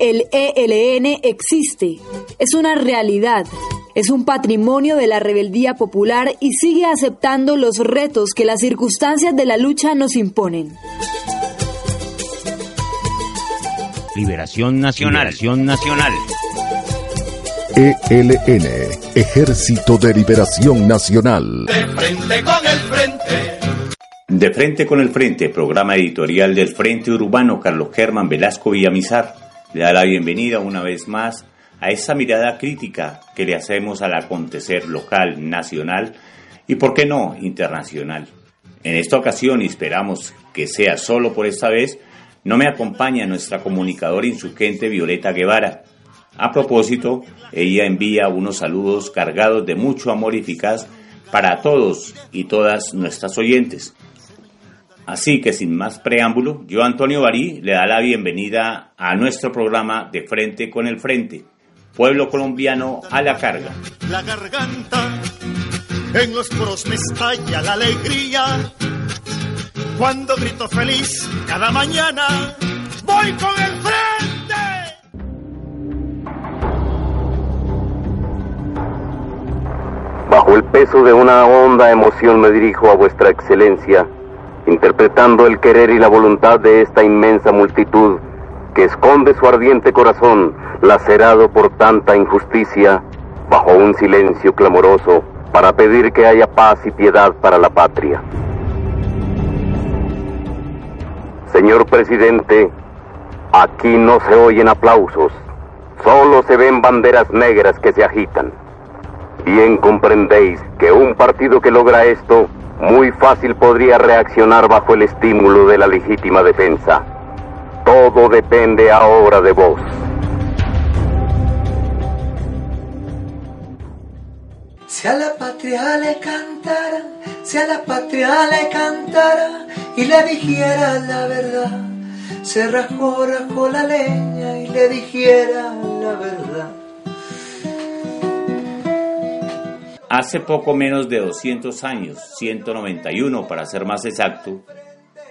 el ELN existe, es una realidad, es un patrimonio de la rebeldía popular y sigue aceptando los retos que las circunstancias de la lucha nos imponen. Liberación Nacional. Liberación Nacional. ELN, Ejército de Liberación Nacional. De frente con el frente. De frente con el frente, programa editorial del Frente Urbano Carlos Germán Velasco Villamizar le da la bienvenida una vez más a esa mirada crítica que le hacemos al acontecer local, nacional y, por qué no, internacional. En esta ocasión, y esperamos que sea solo por esta vez, no me acompaña nuestra comunicadora insurgente Violeta Guevara. A propósito, ella envía unos saludos cargados de mucho amor eficaz para todos y todas nuestras oyentes. Así que sin más preámbulo, yo Antonio Barí le da la bienvenida a nuestro programa de Frente con el Frente, Pueblo Colombiano a la carga. La garganta, en los poros me estalla la alegría. Cuando grito feliz cada mañana, voy con el frente. Bajo el peso de una honda emoción me dirijo a vuestra excelencia interpretando el querer y la voluntad de esta inmensa multitud que esconde su ardiente corazón, lacerado por tanta injusticia, bajo un silencio clamoroso, para pedir que haya paz y piedad para la patria. Señor presidente, aquí no se oyen aplausos, solo se ven banderas negras que se agitan. Bien comprendéis que un partido que logra esto muy fácil podría reaccionar bajo el estímulo de la legítima defensa. Todo depende ahora de vos. Si a la patria le cantara, si a la patria le cantara y le dijera la verdad, se rajó, rajó la leña y le dijera la verdad. Hace poco menos de 200 años, 191 para ser más exacto,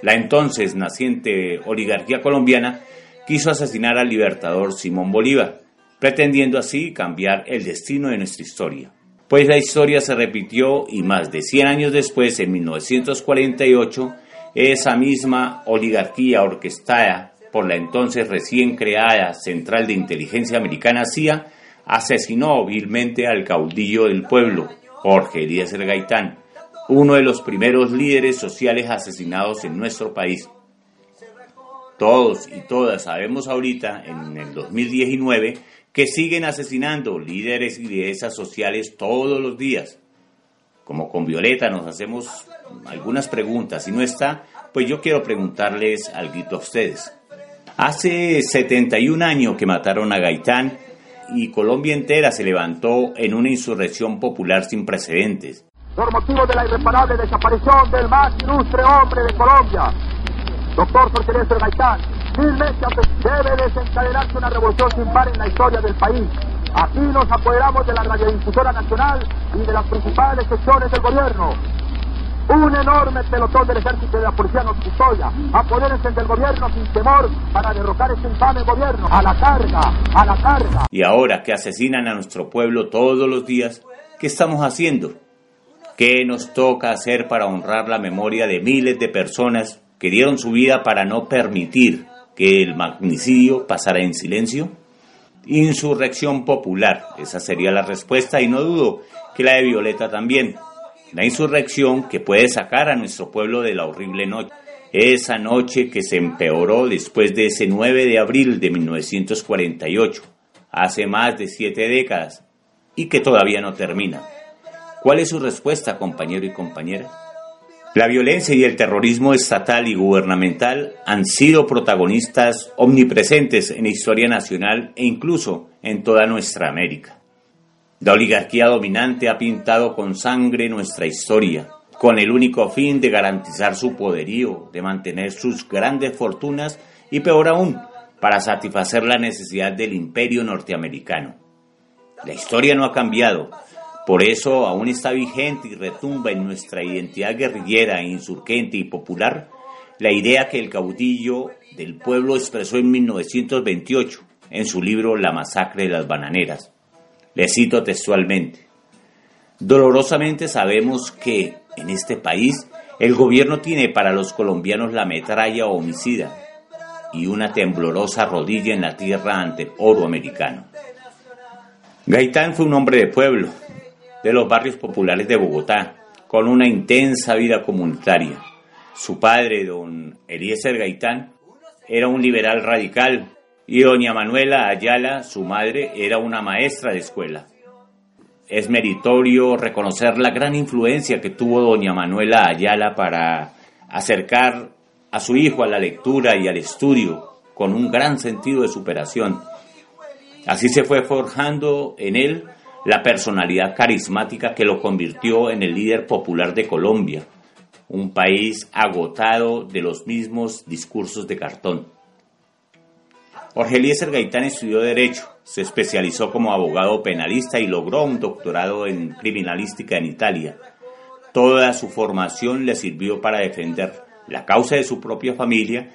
la entonces naciente oligarquía colombiana quiso asesinar al libertador Simón Bolívar, pretendiendo así cambiar el destino de nuestra historia. Pues la historia se repitió y más de 100 años después, en 1948, esa misma oligarquía orquestada por la entonces recién creada Central de Inteligencia Americana CIA asesinó vilmente al caudillo del pueblo, Jorge Eliezer Gaitán, uno de los primeros líderes sociales asesinados en nuestro país. Todos y todas sabemos ahorita, en el 2019, que siguen asesinando líderes y lideresas sociales todos los días. Como con Violeta nos hacemos algunas preguntas. Si no está, pues yo quiero preguntarles algo a ustedes. Hace 71 años que mataron a Gaitán y Colombia entera se levantó en una insurrección popular sin precedentes. Por motivo de la irreparable desaparición del más ilustre hombre de Colombia, doctor Jorge Gaitán, meses debe desencadenarse una revolución sin par en la historia del país. Aquí nos apoderamos de la radiodifusora nacional y de las principales secciones del gobierno. Un enorme pelotón del ejército de la policía nos custodia. Apodérense del gobierno sin temor para derrocar este infame gobierno. A la carga, a la carga. Y ahora que asesinan a nuestro pueblo todos los días, ¿qué estamos haciendo? ¿Qué nos toca hacer para honrar la memoria de miles de personas que dieron su vida para no permitir que el magnicidio pasara en silencio? Insurrección popular, esa sería la respuesta y no dudo que la de Violeta también. La insurrección que puede sacar a nuestro pueblo de la horrible noche. Esa noche que se empeoró después de ese 9 de abril de 1948, hace más de siete décadas, y que todavía no termina. ¿Cuál es su respuesta, compañero y compañera? La violencia y el terrorismo estatal y gubernamental han sido protagonistas omnipresentes en la historia nacional e incluso en toda nuestra América. La oligarquía dominante ha pintado con sangre nuestra historia, con el único fin de garantizar su poderío, de mantener sus grandes fortunas y peor aún, para satisfacer la necesidad del imperio norteamericano. La historia no ha cambiado, por eso aún está vigente y retumba en nuestra identidad guerrillera, insurgente y popular la idea que el caudillo del pueblo expresó en 1928 en su libro La masacre de las bananeras. Le cito textualmente. Dolorosamente sabemos que en este país el gobierno tiene para los colombianos la metralla homicida y una temblorosa rodilla en la tierra ante oro americano. Gaitán fue un hombre de pueblo, de los barrios populares de Bogotá, con una intensa vida comunitaria. Su padre, don Eliezer Gaitán, era un liberal radical y doña Manuela Ayala, su madre, era una maestra de escuela. Es meritorio reconocer la gran influencia que tuvo doña Manuela Ayala para acercar a su hijo a la lectura y al estudio con un gran sentido de superación. Así se fue forjando en él la personalidad carismática que lo convirtió en el líder popular de Colombia, un país agotado de los mismos discursos de cartón. Jorge Eliezer Gaitán estudió Derecho, se especializó como abogado penalista y logró un doctorado en criminalística en Italia. Toda su formación le sirvió para defender la causa de su propia familia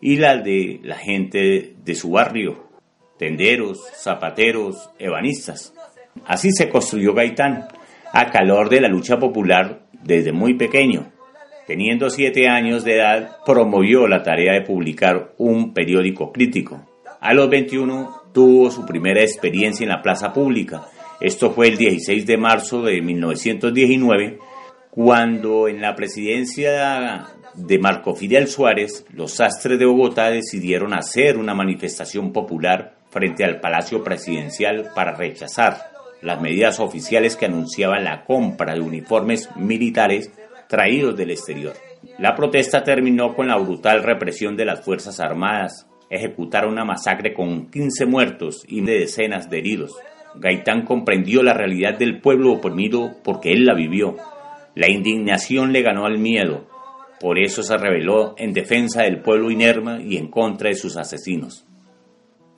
y la de la gente de su barrio, tenderos, zapateros, ebanistas. Así se construyó Gaitán, a calor de la lucha popular desde muy pequeño. Teniendo siete años de edad, promovió la tarea de publicar un periódico crítico. A los 21 tuvo su primera experiencia en la plaza pública. Esto fue el 16 de marzo de 1919, cuando en la presidencia de Marco Fidel Suárez, los sastres de Bogotá decidieron hacer una manifestación popular frente al Palacio Presidencial para rechazar las medidas oficiales que anunciaban la compra de uniformes militares traídos del exterior. La protesta terminó con la brutal represión de las Fuerzas Armadas. Ejecutaron una masacre con 15 muertos y decenas de heridos. Gaitán comprendió la realidad del pueblo oprimido porque él la vivió. La indignación le ganó al miedo. Por eso se rebeló en defensa del pueblo inerme y en contra de sus asesinos.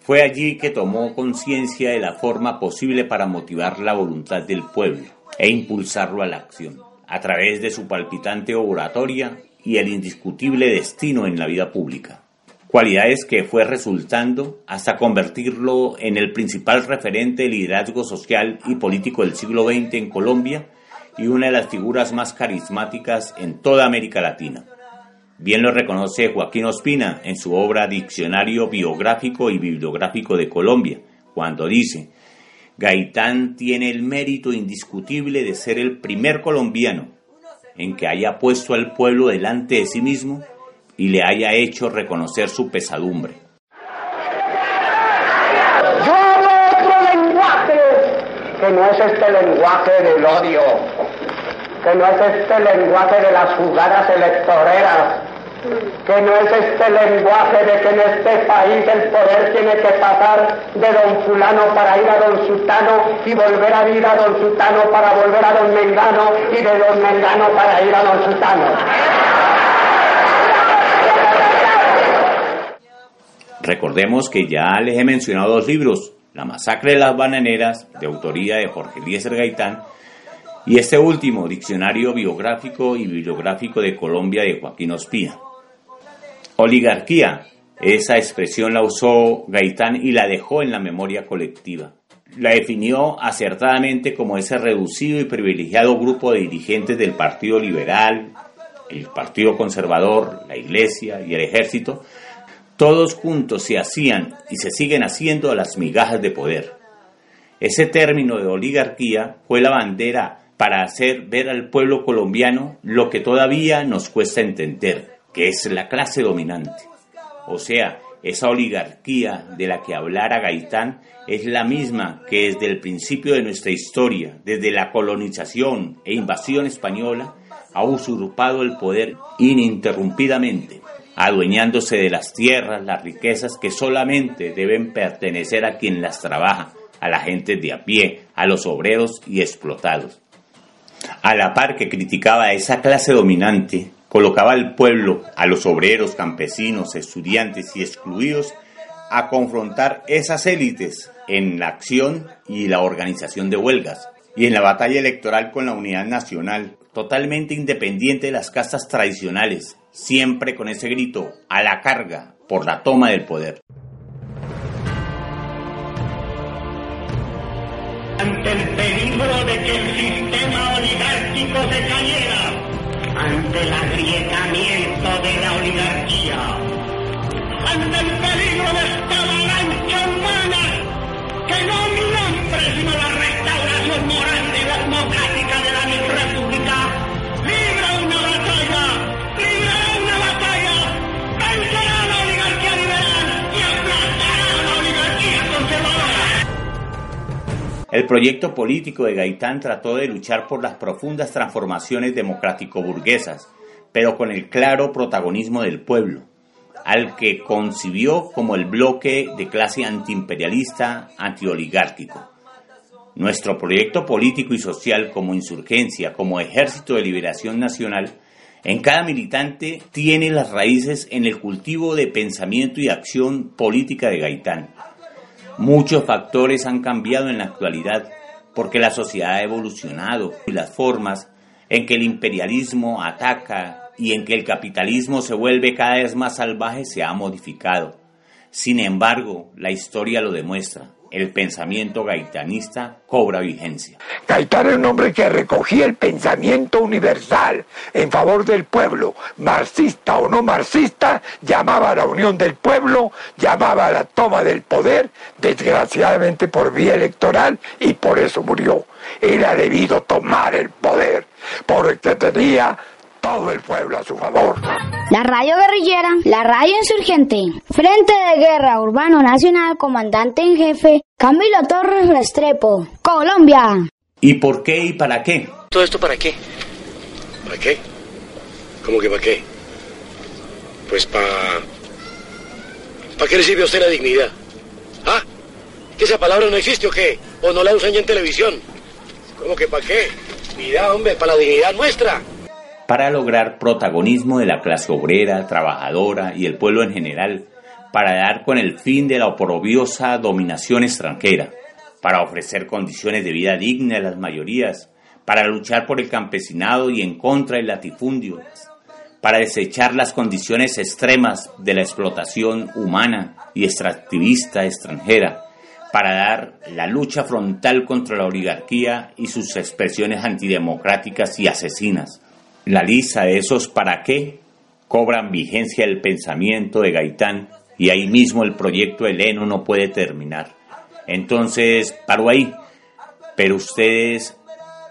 Fue allí que tomó conciencia de la forma posible para motivar la voluntad del pueblo e impulsarlo a la acción, a través de su palpitante oratoria y el indiscutible destino en la vida pública. Cualidades que fue resultando hasta convertirlo en el principal referente de liderazgo social y político del siglo XX en Colombia y una de las figuras más carismáticas en toda América Latina. Bien lo reconoce Joaquín Ospina en su obra Diccionario Biográfico y Bibliográfico de Colombia, cuando dice, Gaitán tiene el mérito indiscutible de ser el primer colombiano en que haya puesto al pueblo delante de sí mismo y le haya hecho reconocer su pesadumbre. Yo hablo otro lenguaje que no es este lenguaje del odio, que no es este lenguaje de las jugadas electoreras que no es este lenguaje de que en este país el poder tiene que pasar de don fulano para ir a don sultano y volver a ir a don sultano para volver a don mengano y de don mengano para ir a don sultano. Recordemos que ya les he mencionado dos libros, La masacre de las bananeras, de autoría de Jorge Eliezer Gaitán, y este último, Diccionario Biográfico y Bibliográfico de Colombia de Joaquín Ospina. Oligarquía, esa expresión la usó Gaitán y la dejó en la memoria colectiva. La definió acertadamente como ese reducido y privilegiado grupo de dirigentes del Partido Liberal, el Partido Conservador, la Iglesia y el Ejército, todos juntos se hacían y se siguen haciendo las migajas de poder. Ese término de oligarquía fue la bandera para hacer ver al pueblo colombiano lo que todavía nos cuesta entender, que es la clase dominante. O sea, esa oligarquía de la que hablara Gaitán es la misma que desde el principio de nuestra historia, desde la colonización e invasión española, ha usurpado el poder ininterrumpidamente, adueñándose de las tierras, las riquezas que solamente deben pertenecer a quien las trabaja, a la gente de a pie, a los obreros y explotados. A la par que criticaba a esa clase dominante, colocaba al pueblo, a los obreros, campesinos, estudiantes y excluidos a confrontar esas élites en la acción y la organización de huelgas y en la batalla electoral con la unidad nacional, totalmente independiente de las castas tradicionales, siempre con ese grito a la carga por la toma del poder. Ante el peligro de que el sistema oligárquico se cayera, ante el agrietamiento de la oligarquía, ante el peligro de esta el proyecto político de Gaitán trató de luchar por las profundas transformaciones democrático-burguesas, pero con el claro protagonismo del pueblo al que concibió como el bloque de clase antiimperialista, antioligárquico. Nuestro proyecto político y social como insurgencia, como ejército de liberación nacional, en cada militante tiene las raíces en el cultivo de pensamiento y acción política de Gaitán. Muchos factores han cambiado en la actualidad porque la sociedad ha evolucionado y las formas en que el imperialismo ataca y en que el capitalismo se vuelve cada vez más salvaje se ha modificado. Sin embargo, la historia lo demuestra. El pensamiento gaitanista cobra vigencia. Gaitán era un hombre que recogía el pensamiento universal en favor del pueblo, marxista o no marxista, llamaba a la unión del pueblo, llamaba a la toma del poder, desgraciadamente por vía electoral, y por eso murió. Era debido tomar el poder, porque tenía todo el pueblo a su favor. La radio guerrillera, la radio insurgente, Frente de Guerra Urbano Nacional, comandante en jefe, Camilo Torres Restrepo, Colombia. ¿Y por qué y para qué? ¿Todo esto para qué? ¿Para qué? ¿Cómo que para qué? Pues para... ¿Para qué le sirve a usted la dignidad? ¿Ah? ¿Que esa palabra no existe o qué? ¿O no la usan ya en televisión? ¿Cómo que para qué? Mira, hombre, para la dignidad nuestra para lograr protagonismo de la clase obrera, trabajadora y el pueblo en general, para dar con el fin de la oprobiosa dominación extranjera, para ofrecer condiciones de vida dignas a las mayorías, para luchar por el campesinado y en contra del latifundio, para desechar las condiciones extremas de la explotación humana y extractivista extranjera, para dar la lucha frontal contra la oligarquía y sus expresiones antidemocráticas y asesinas, la lista de esos para qué cobran vigencia el pensamiento de Gaitán y ahí mismo el proyecto Heleno no puede terminar. Entonces, paro ahí. Pero ustedes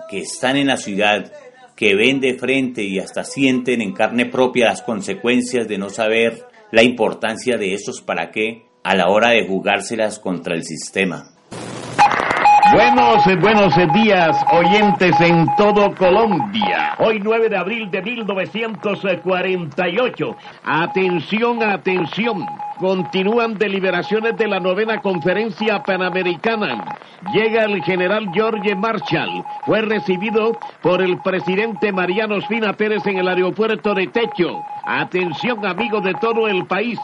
que están en la ciudad, que ven de frente y hasta sienten en carne propia las consecuencias de no saber la importancia de esos para qué a la hora de jugárselas contra el sistema. Buenos, buenos días, oyentes en todo Colombia. Hoy 9 de abril de 1948. Atención, atención. Continúan deliberaciones de la novena conferencia panamericana. Llega el general George Marshall. Fue recibido por el presidente Mariano Espina Pérez en el aeropuerto de Techo. Atención, amigos de todo el país.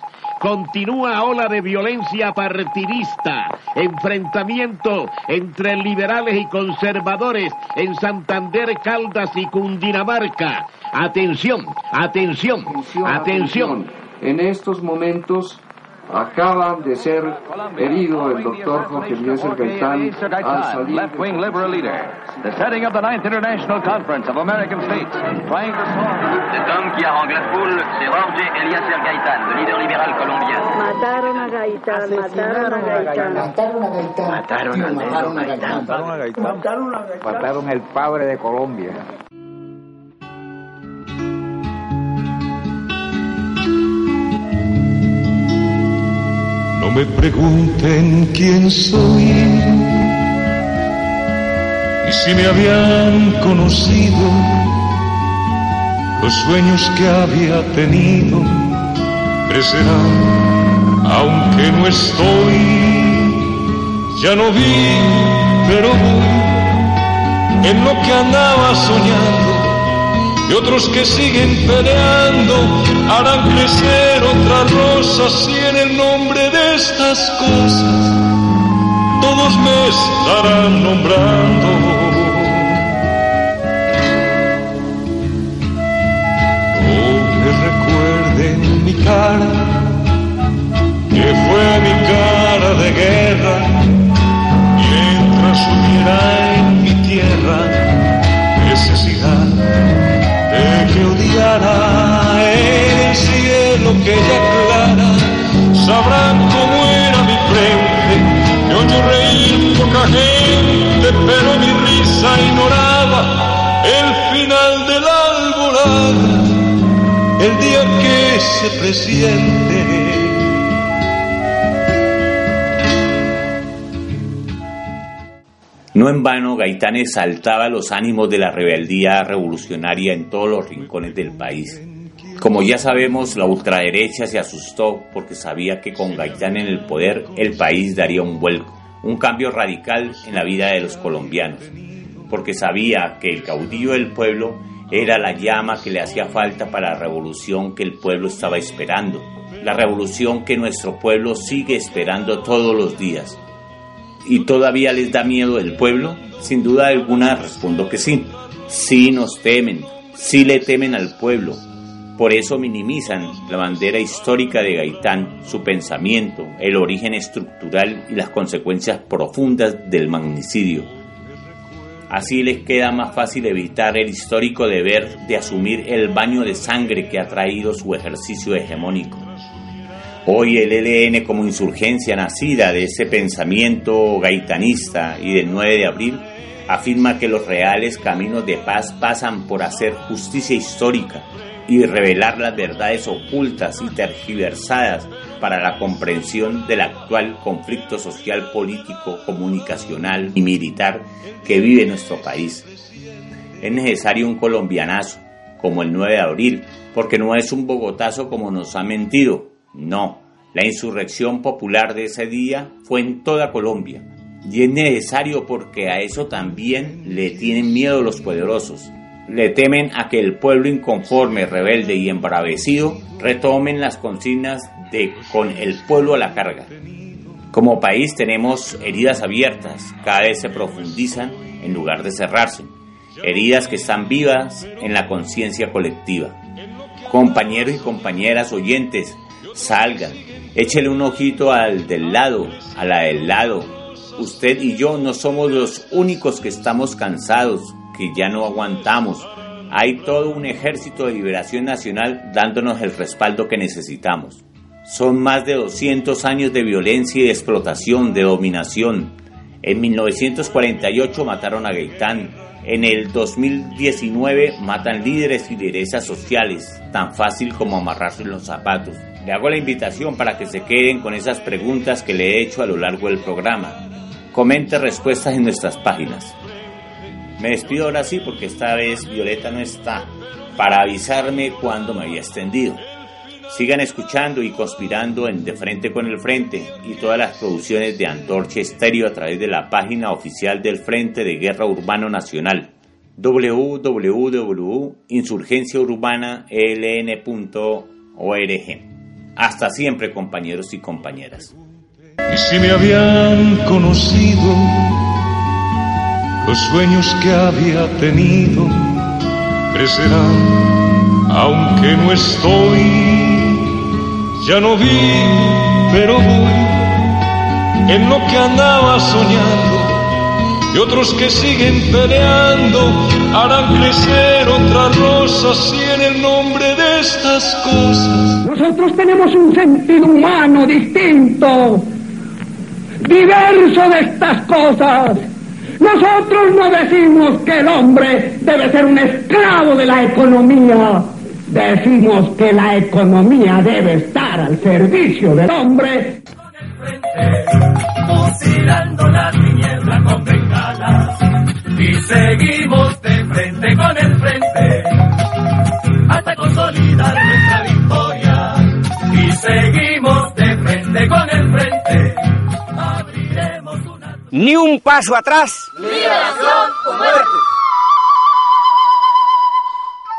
Continúa ola de violencia partidista, enfrentamiento entre liberales y conservadores en Santander, Caldas y Cundinamarca. Atención, atención, atención. En estos momentos Acaba de ser herido el doctor Jorge Eliezer Gaitán al salir. Left wing liberal leader. The setting of the Ninth International Conference of American States. Trying to solve. Cet homme qui arrange la foule, c'est Jorge Eliezer Gaitán, le leader libéral colombien. Mataron a Gaitán, mataron a Gaitán. Mataron a Gaitán. Mataron a Gaitán. Mataron a Gaitán. Mataron a Gaitán. Mataron al padre de Colombia. Me pregunten quién soy y si me habían conocido. los sueños que había tenido crecerán, aunque no estoy, ya no vi, pero voy en lo que andaba soñando y otros que siguen peleando harán crecer otras rosas y en el nombre de estas cosas todos me estarán nombrando. mi cara, que fue mi cara de guerra, mientras hubiera ya clara, sabrán cómo era mi frente, yo yo reír poca gente, pero mi risa ignoraba el final de la alborada el día que se presiente. No en vano, Gaitán exaltaba los ánimos de la rebeldía revolucionaria en todos los rincones del país. Como ya sabemos, la ultraderecha se asustó porque sabía que con Gaitán en el poder el país daría un vuelco, un cambio radical en la vida de los colombianos, porque sabía que el caudillo del pueblo era la llama que le hacía falta para la revolución que el pueblo estaba esperando, la revolución que nuestro pueblo sigue esperando todos los días. ¿Y todavía les da miedo el pueblo? Sin duda alguna respondo que sí. Sí nos temen, sí le temen al pueblo. Por eso minimizan la bandera histórica de Gaitán, su pensamiento, el origen estructural y las consecuencias profundas del magnicidio Así les queda más fácil evitar el histórico deber de asumir el baño de sangre que ha traído su ejercicio hegemónico. Hoy el ELN como insurgencia nacida de ese pensamiento gaitanista y del 9 de abril afirma que los reales caminos de paz pasan por hacer justicia histórica y revelar las verdades ocultas y tergiversadas para la comprensión del actual conflicto social, político, comunicacional y militar que vive nuestro país. Es necesario un colombianazo, como el 9 de abril, porque no es un bogotazo como nos ha mentido. No, la insurrección popular de ese día fue en toda Colombia. Y es necesario porque a eso también le tienen miedo los poderosos. Le temen a que el pueblo inconforme, rebelde y embravecido retomen las consignas de con el pueblo a la carga. Como país tenemos heridas abiertas, cada vez se profundizan en lugar de cerrarse, heridas que están vivas en la conciencia colectiva. Compañeros y compañeras oyentes, salgan, échele un ojito al del lado, a la del lado. Usted y yo no somos los únicos que estamos cansados, que ya no aguantamos. Hay todo un ejército de liberación nacional dándonos el respaldo que necesitamos. Son más de 200 años de violencia y de explotación, de dominación. En 1948 mataron a Gaitán. En el 2019 matan líderes y lideresas sociales, tan fácil como amarrarse en los zapatos. Le hago la invitación para que se queden con esas preguntas que le he hecho a lo largo del programa. Comente respuestas en nuestras páginas. Me despido ahora sí porque esta vez Violeta no está para avisarme cuando me había extendido. Sigan escuchando y conspirando en De Frente con el Frente y todas las producciones de Antorcha Estéreo a través de la página oficial del Frente de Guerra Urbano Nacional www.insurgenciaurbanaln.org. Hasta siempre compañeros y compañeras. Y si me habían conocido los sueños que había tenido crecerán, aunque no estoy ya no vi, pero voy en lo que andaba soñando. Y otros que siguen peleando harán crecer otras rosas y en el nombre de estas cosas. Nosotros tenemos un sentido humano distinto, diverso de estas cosas. Nosotros no decimos que el hombre debe ser un esclavo de la economía Decimos que la economía debe estar al servicio del hombre. Fusilando la tiniebla con bengalas y seguimos de frente con el frente. hasta nuestra Ni un paso atrás. Liberación o muerte.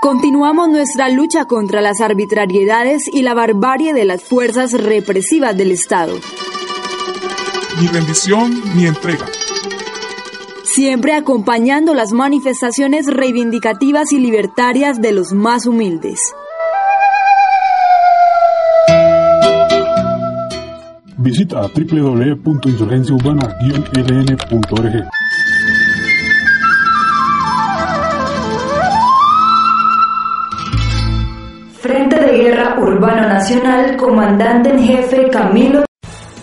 Continuamos nuestra lucha contra las arbitrariedades y la barbarie de las fuerzas represivas del Estado. Ni rendición ni entrega. Siempre acompañando las manifestaciones reivindicativas y libertarias de los más humildes. Visita www.insurgenciaurbana-ln.org. Frente de Guerra Urbano Nacional, Comandante en Jefe Camilo.